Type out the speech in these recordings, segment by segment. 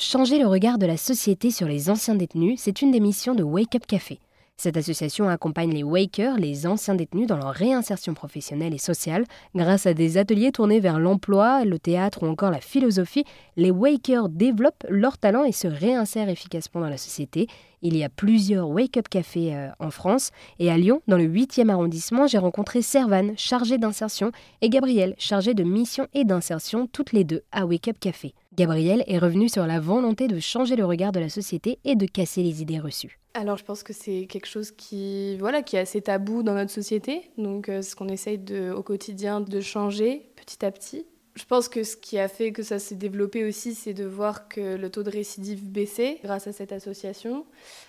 Changer le regard de la société sur les anciens détenus, c'est une des missions de Wake Up Café. Cette association accompagne les Wakers, les anciens détenus, dans leur réinsertion professionnelle et sociale. Grâce à des ateliers tournés vers l'emploi, le théâtre ou encore la philosophie, les Wakers développent leur talent et se réinsèrent efficacement dans la société. Il y a plusieurs Wake Up Café euh, en France. Et à Lyon, dans le 8e arrondissement, j'ai rencontré Servan, chargé d'insertion, et Gabriel, chargé de mission et d'insertion, toutes les deux à Wake Up Café. Gabriel est revenu sur la volonté de changer le regard de la société et de casser les idées reçues. Alors je pense que c'est quelque chose qui, voilà, qui est assez tabou dans notre société. Donc euh, ce qu'on essaye au quotidien de changer petit à petit. Je pense que ce qui a fait que ça s'est développé aussi, c'est de voir que le taux de récidive baissait grâce à cette association.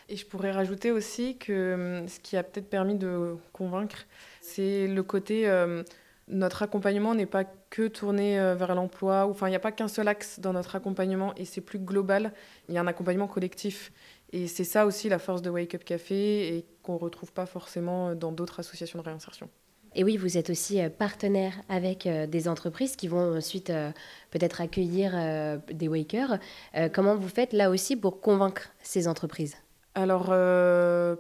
Et je pourrais rajouter aussi que hum, ce qui a peut-être permis de convaincre, c'est le côté... Euh, notre accompagnement n'est pas que tourné euh, vers l'emploi, enfin il n'y a pas qu'un seul axe dans notre accompagnement et c'est plus global, il y a un accompagnement collectif. Et c'est ça aussi la force de Wake Up Café et qu'on ne retrouve pas forcément dans d'autres associations de réinsertion. Et oui, vous êtes aussi euh, partenaire avec euh, des entreprises qui vont ensuite peut-être accueillir des Wakers. Comment vous faites là aussi pour convaincre ces entreprises? Alors,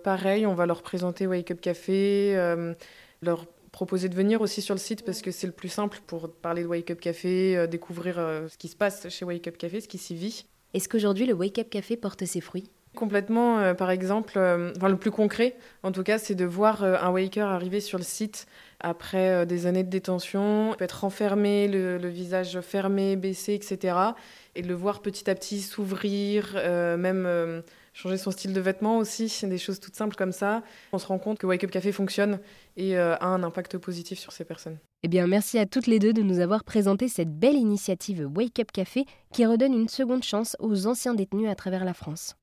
pareil, on va leur présenter Wake Up Café, leur proposer de venir aussi sur le site parce que c'est le plus simple pour parler de Wake Up Café, euh, découvrir euh, ce qui se passe chez Wake Up Café, ce qui s'y vit. Est-ce qu'aujourd'hui le Wake Up Café porte ses fruits? Complètement, euh, par exemple, enfin, le plus concret en tout cas, c'est de voir un Waker arriver sur le site après des années de détention, peut être enfermé, le, visage fermé, baissé, etc. Et de le voir petit à petit s'ouvrir, même changer son style de vêtements aussi, des choses toutes simples comme ça. On se rend compte que Wake Up Café fonctionne et euh, a un impact positif sur ces personnes. Eh bien, merci à toutes les deux de nous avoir présenté cette belle initiative Wake Up Café qui redonne une seconde chance aux anciens détenus à travers la France.